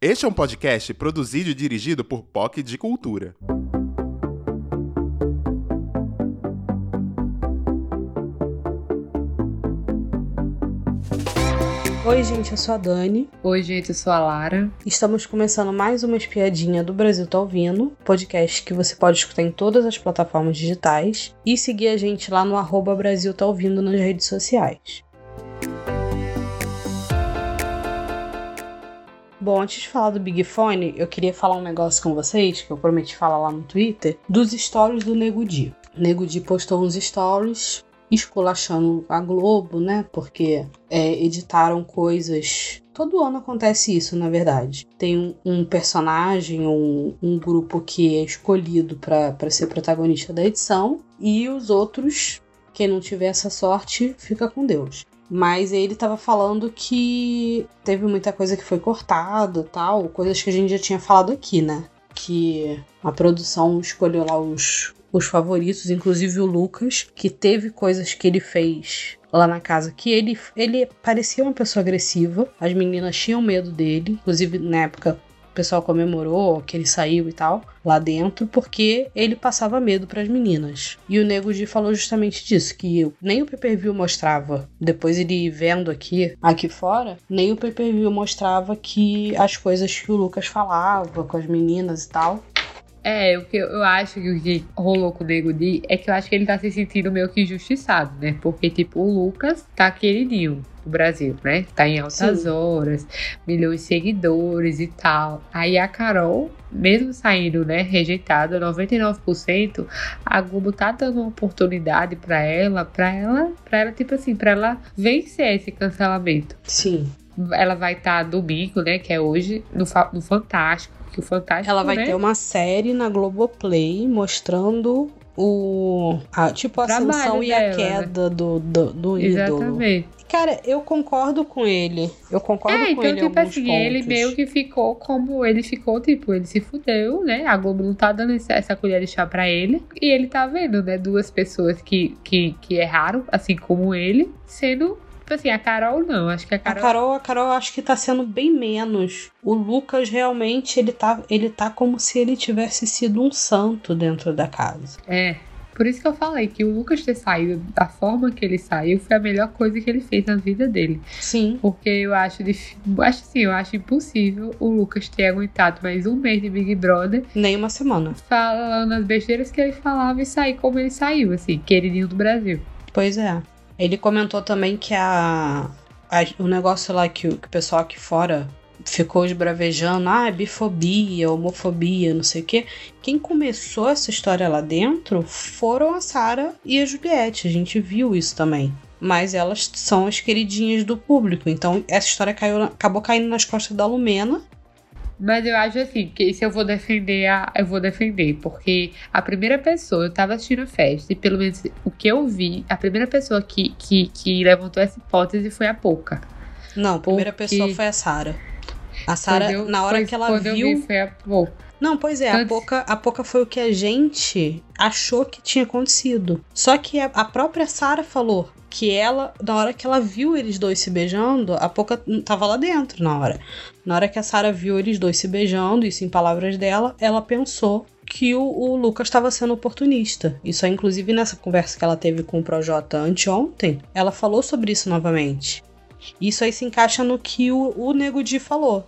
Este é um podcast produzido e dirigido por POC de Cultura. Oi, gente, eu sou a Dani. Oi, gente, eu sou a Lara. Estamos começando mais uma espiadinha do Brasil Tá Ouvindo, podcast que você pode escutar em todas as plataformas digitais e seguir a gente lá no arroba Brasil Tá Ouvindo nas redes sociais. Bom, antes de falar do Big Fone, eu queria falar um negócio com vocês, que eu prometi falar lá no Twitter, dos stories do Nego Di. Nego Di postou uns stories esculachando a Globo, né? Porque é, editaram coisas. Todo ano acontece isso, na verdade. Tem um, um personagem, um, um, grupo que é escolhido para ser protagonista da edição, e os outros, quem não tiver essa sorte, fica com Deus. Mas ele estava falando que teve muita coisa que foi cortada tal, coisas que a gente já tinha falado aqui, né? Que a produção escolheu lá os, os favoritos, inclusive o Lucas, que teve coisas que ele fez lá na casa que ele, ele parecia uma pessoa agressiva. As meninas tinham medo dele, inclusive na época pessoal comemorou que ele saiu e tal lá dentro porque ele passava medo para as meninas. E o Nego Di falou justamente disso, que nem o pay-per-view mostrava, depois ele vendo aqui, aqui fora, nem o pay-per-view mostrava que as coisas que o Lucas falava com as meninas e tal é, o que eu acho que o que rolou com o Nego Di é que eu acho que ele tá se sentindo meio que injustiçado, né? Porque, tipo, o Lucas tá queridinho do Brasil, né? Tá em altas Sim. horas, milhões de seguidores e tal. Aí a Carol, mesmo saindo, né, rejeitada, 99%, a Globo tá dando uma oportunidade para ela, para ela, para ela, tipo assim, para ela vencer esse cancelamento. Sim. Ela vai estar tá domingo, né, que é hoje, no, no Fantástico que Fantástico. Ela vai né? ter uma série na Globoplay mostrando o. A, tipo, a ascensão e a queda né? do, do, do ídolo. Exatamente. Cara, eu concordo com ele. Eu concordo é, com então, ele. Tipo assim, pontos. ele meio que ficou como ele ficou, tipo, ele se fudeu, né? A Globo não tá dando essa colher de chá pra ele. E ele tá vendo, né? Duas pessoas que, que, que erraram, assim como ele, sendo Tipo assim, a Carol não. Acho que a Carol. A Carol, a Carol acho que tá sendo bem menos. O Lucas realmente ele tá, ele tá como se ele tivesse sido um santo dentro da casa. É. Por isso que eu falei que o Lucas ter saído da forma que ele saiu foi a melhor coisa que ele fez na vida dele. Sim. Porque eu acho difícil. Acho assim, eu acho impossível o Lucas ter aguentado mais um mês de Big Brother. Nem uma semana. Falando as besteiras que ele falava e sair como ele saiu, assim, queridinho do Brasil. Pois é. Ele comentou também que a, a o negócio lá que, que o pessoal aqui fora ficou esbravejando, ah, bifobia, homofobia, não sei o quê. Quem começou essa história lá dentro foram a Sara e a Juliette. A gente viu isso também. Mas elas são as queridinhas do público. Então essa história caiu, acabou caindo nas costas da Lumena. Mas eu acho assim, que se eu vou defender, a, eu vou defender. Porque a primeira pessoa, eu tava assistindo a festa, e pelo menos o que eu vi, a primeira pessoa que, que, que levantou essa hipótese foi a Pouca. Não, a primeira porque... pessoa foi a Sara. A Sara, na hora que ela viu. Eu vi, foi a Pouca. Não, pois é, a Poca, a Poca foi o que a gente achou que tinha acontecido. Só que a, a própria Sara falou: que ela, na hora que ela viu eles dois se beijando, a Poca tava lá dentro na hora. Na hora que a Sarah viu eles dois se beijando, isso em palavras dela, ela pensou que o, o Lucas estava sendo oportunista. Isso é inclusive nessa conversa que ela teve com o Projota anteontem, ela falou sobre isso novamente. Isso aí se encaixa no que o, o Nego Di falou.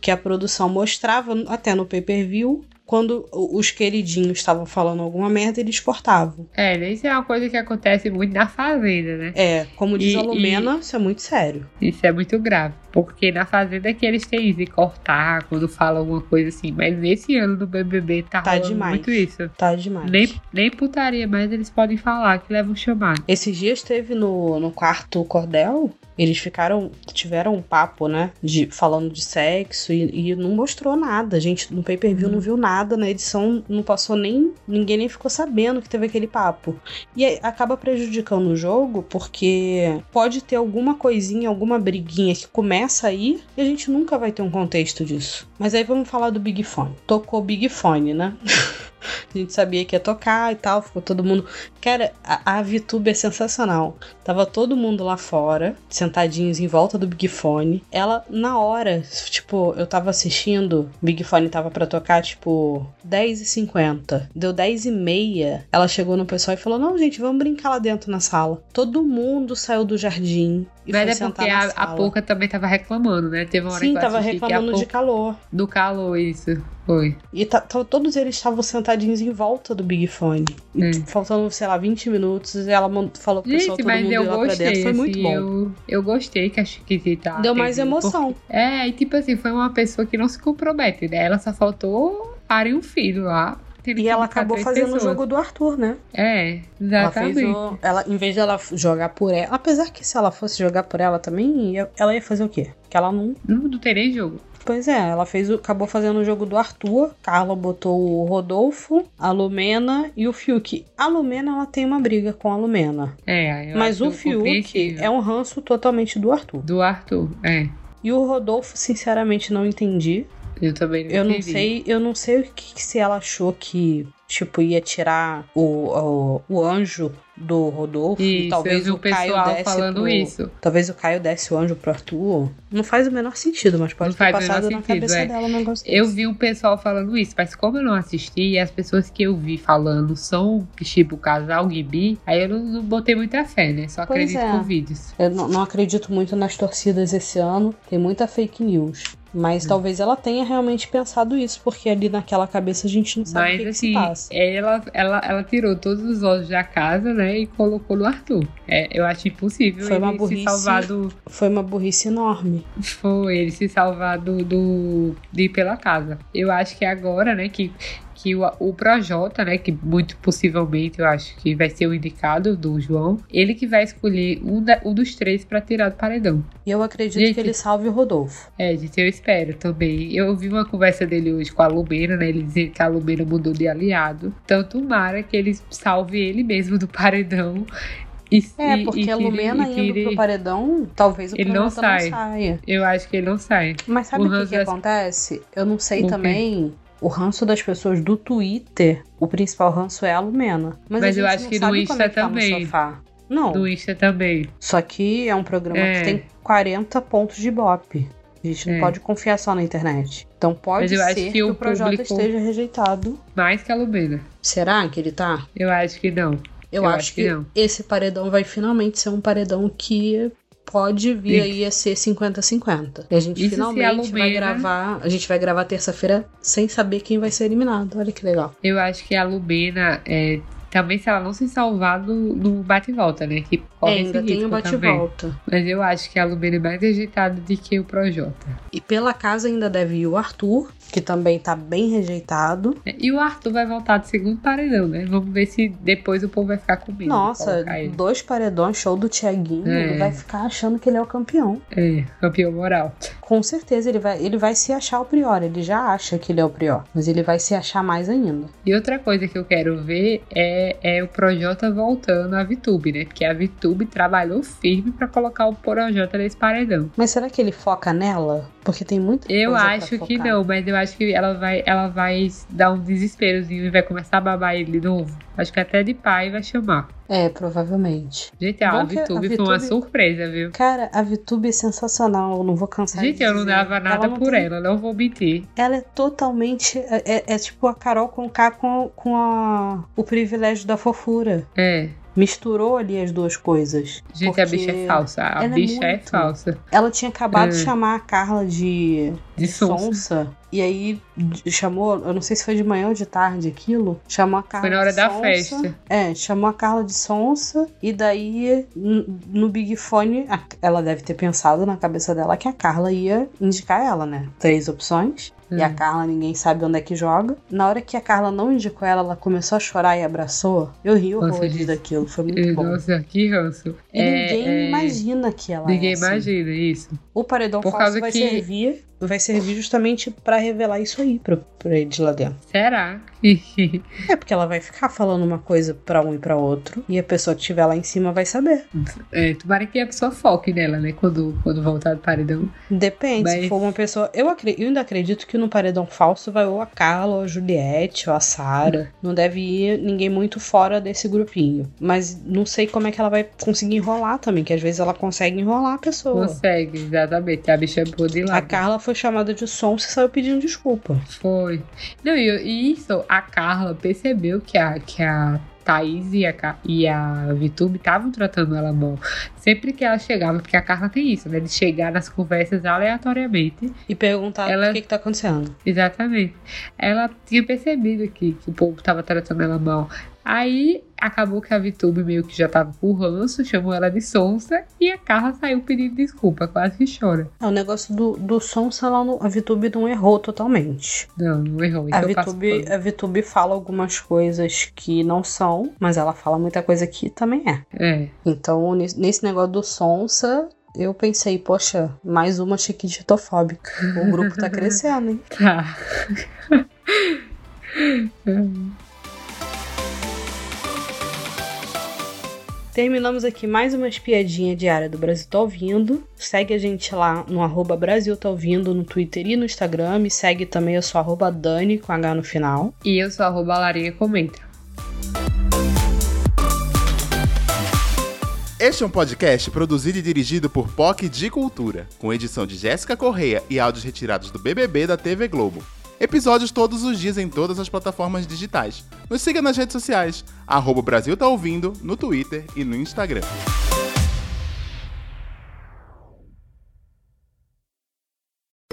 Que a produção mostrava até no pay-per-view quando os queridinhos estavam falando alguma merda, eles cortavam. É, isso é uma coisa que acontece muito na Fazenda, né? É, como diz e, a Lumena, e... isso é muito sério. Isso é muito grave. Porque na Fazenda é que eles têm isso de cortar quando falam alguma coisa assim. Mas nesse ano do BBB tá, tá demais. muito isso. Tá demais. Nem, nem putaria mais eles podem falar que levam chamado. Esses dias teve no, no quarto Cordel Eles ficaram, tiveram um papo, né, de falando de sexo e, e não mostrou nada. A gente no pay-per-view Uhum. não viu nada, na edição não passou nem, ninguém nem ficou sabendo que teve aquele papo. E aí acaba prejudicando o jogo porque pode ter alguma coisinha, alguma briguinha que começa aí e a gente nunca vai ter um contexto disso. Mas aí vamos falar do Big Fone. Tocou Big Fone, né? A gente sabia que ia tocar e tal, ficou todo mundo. Cara, a, a VTube é sensacional. Tava todo mundo lá fora, sentadinhos em volta do Big Fone. Ela, na hora, tipo, eu tava assistindo, Big Fone tava pra tocar, tipo, 10h50. Deu 10h30. Ela chegou no pessoal e falou: Não, gente, vamos brincar lá dentro na sala. Todo mundo saiu do jardim e Mas é porque a, a. Pouca também tava reclamando, né? Teve uma hora Sim, que tava assisti que a reclamando de calor. do calor, isso. Foi. E tá- tá- todos eles estavam sentadinhos em volta do Big Fone. E Hum. faltando, sei lá, 20 minutos, e ela falou pro pessoal todo mas mundo eu lá pra gostei, dentro. Foi muito assim, bom. Eu, eu gostei que a Chiquitita Deu mais emoção. porque- É, e tipo assim, foi uma pessoa que não se compromete, né? Ela só faltou parem um filho lá. Tendo E que ela acabou três fazendo o pessoas. jogo do Arthur, né? É, Ela fez exatamente. o, ela, em vez dela jogar por ela, apesar que se ela fosse jogar por ela também, ia- ela ia fazer o quê? Que ela não. Não, não nem jogo. Pois é, ela fez o, acabou fazendo o jogo do Arthur. Carla botou o Rodolfo, a Lumena e o Fiuk. A Lumena, ela tem uma briga com a Lumena. É, eu Mas acho o Fiuk compreensível. é um ranço totalmente do Arthur. Do Arthur, é. E o Rodolfo, sinceramente, não entendi. Eu também não Eu não entendi. sei, eu não sei o que, que se ela achou que, tipo, ia tirar o, o, o anjo do Rodolfo. e Isso, talvez eu vi o o pessoal Caio falando pro, isso. Talvez o Caio desse o anjo pro Arthur. Não faz o menor sentido, mas pode Não ter o passado na sentido, cabeça é. dela um negócio Eu vi um pessoal falando isso, mas como eu não assisti, e as pessoas que eu vi falando são, tipo, o casal Gibi, aí eu não, não botei muita fé, né? Só Pois acredito é. por vídeos. Eu não, não acredito muito nas torcidas esse ano. Tem muita fake news. Hum. Mas talvez ela tenha realmente pensado isso, porque ali naquela cabeça a gente não sabe o Mas que, que assim, se passa. ela, ela, ela tirou todos os ossos da casa, né? E colocou no Arthur. É, eu acho impossível Foi uma ele burrice. se salvar do. Foi uma burrice enorme. Foi ele se salvar do, do. de ir pela casa. Eu acho que agora, né, que. Que o, o Projota, né, que muito possivelmente eu acho que vai ser o indicado do João, ele que vai escolher um, da- um dos três pra tirar do paredão. E eu acredito Gente. que ele salve o Rodolfo. É, gente, eu espero também. Eu vi uma conversa dele hoje com a Lumena, né? Ele dizendo que a Lumena mudou de aliado. Então, tomara que ele salve ele mesmo do paredão. E, É, porque e a Lumena e indo pro paredão, talvez o Ele não sai. saia. Eu acho que ele não sai. Mas sabe O que, que acontece? Eu não sei também. O ranço das pessoas do Twitter, o principal ranço é a Lumena. Mas, Mas a eu acho que Insta como é que tá também. sofá. Não, Do Insta também. só que é um programa É. que tem 40 pontos de ibope. A gente não É. pode confiar só na internet. Então pode ser que que, o Projota público- esteja rejeitado. Mais que a Lumena. Será que ele tá? Eu acho que não. Eu, Eu acho, acho que que, não. esse paredão vai finalmente ser um paredão que pode vir E- aí a ser 50-50. E a gente Isso finalmente vai Lumena- gravar. A gente vai gravar terça-feira sem saber quem vai ser eliminado. Olha que legal. Eu acho que a Lumena, é, também se ela não se salvar no, no bate-volta, né? Que corre É, ainda tem o bate-volta. Mas eu acho que a Lumena é mais rejeitada do que o Projota. E pela casa ainda deve ir o Arthur, que também tá bem rejeitado. E o Arthur vai voltar de segundo paredão, né? Vamos ver se depois o povo vai ficar com medo. de Nossa, dois paredões, show do Tiaguinho. É. Ele vai ficar achando que ele é o campeão. É, campeão moral. Com certeza ele vai, ele vai se achar o Prior. Ele já acha que ele é o Prior. Mas ele vai se achar mais ainda. E outra coisa que eu quero ver é, é o Projota voltando à VTube, né? Porque a VTube trabalhou firme pra colocar o Projota nesse paredão. Mas será que ele foca nela? Porque tem muita Eu acho que não, mas eu acho que ela vai, ela vai dar um desesperozinho e vai começar a babar ele de novo. Acho que até de pai vai chamar. É, provavelmente. Gente, a VTube foi uma surpresa, viu? Cara, a VTube é sensacional, eu não vou cansar Gente, eu não dava nada não por tem- ela, não vou mentir. Ela é totalmente. É, é- é tipo a Carol com K com, com a, o privilégio da fofura. É. Misturou ali as duas coisas. Gente, a bicha é falsa. A é bicha é, muito. falsa. Ela tinha acabado de É. chamar a Carla de, De sonsa. sonsa. E aí chamou, eu não sei se foi de manhã ou de tarde aquilo. Chamou a Carla Foi na hora de da sonsa. festa. É, chamou a Carla de sonsa. E daí no Big Fone, ela deve ter pensado na cabeça dela que a Carla ia indicar ela, né? Três opções. E a Carla, ninguém sabe onde é que joga. Na hora que a Carla não indicou ela, ela começou a chorar e abraçou. Eu ri horrores daquilo. Foi muito bom. Nossa, que ranço. E É, ninguém é, imagina que ela Ninguém é assim. imagina isso. O paredão Por vai que- servir, vai servir justamente pra revelar isso aí pra, pra eles lá dentro. Será? É porque ela vai ficar falando uma coisa pra um e pra outro e a pessoa que estiver lá em cima vai saber. é, tomara que a pessoa foque nela, né? Quando, quando voltar do paredão. Depende, se Mas- for uma pessoa. Eu, eu ainda acredito que no paredão falso vai ou a Carla, ou a Juliette, ou a Sara. Não deve ir ninguém muito fora desse grupinho. Mas não sei como é que ela vai conseguir enrolar também, que às vezes ela consegue enrolar a pessoa. Consegue, exatamente. A bicha é boa de lá. A Carla foi chamada de som e saiu pedindo desculpa. Foi. Não, e, isso, a Carla percebeu que a, que a Thaís e a, e a Vitube estavam tratando ela mal. Sempre que ela chegava, porque a Carla tem isso, né? De chegar nas conversas aleatoriamente. E perguntar Ela- o que, que tá acontecendo. Exatamente. Ela tinha percebido que, que o povo tava tratando ela mal. Aí acabou que a Vitube meio que já tava com ranço, chamou ela de sonsa e a Carla saiu pedindo desculpa, quase que chora. É, o negócio do, do som, sei lá, não- a Vitube não errou totalmente. Não, não errou. Isso A pano. a Vitube fala algumas coisas que não são, mas ela fala muita coisa que também é. É. Então, nesse nesse negócio do Sonsa, eu pensei, poxa, mais uma chiquititofóbica. O grupo tá crescendo, hein? Tá. Terminamos aqui mais uma espiadinha diária do Brasil Tá Ouvindo. Segue a gente lá no arroba Brasil Tá Ouvindo no Twitter e no Instagram. Me segue também, eu sou arroba Dani com H no final. E eu sou arroba Larinha Comenta. Este é um podcast produzido e dirigido por POC de Cultura, com edição de Jéssica Correia e áudios retirados do BBB da TV Globo. Episódios todos os dias em todas as plataformas digitais. Nos siga nas redes sociais, arroba Brasil Tá Ouvindo, no Twitter e no Instagram.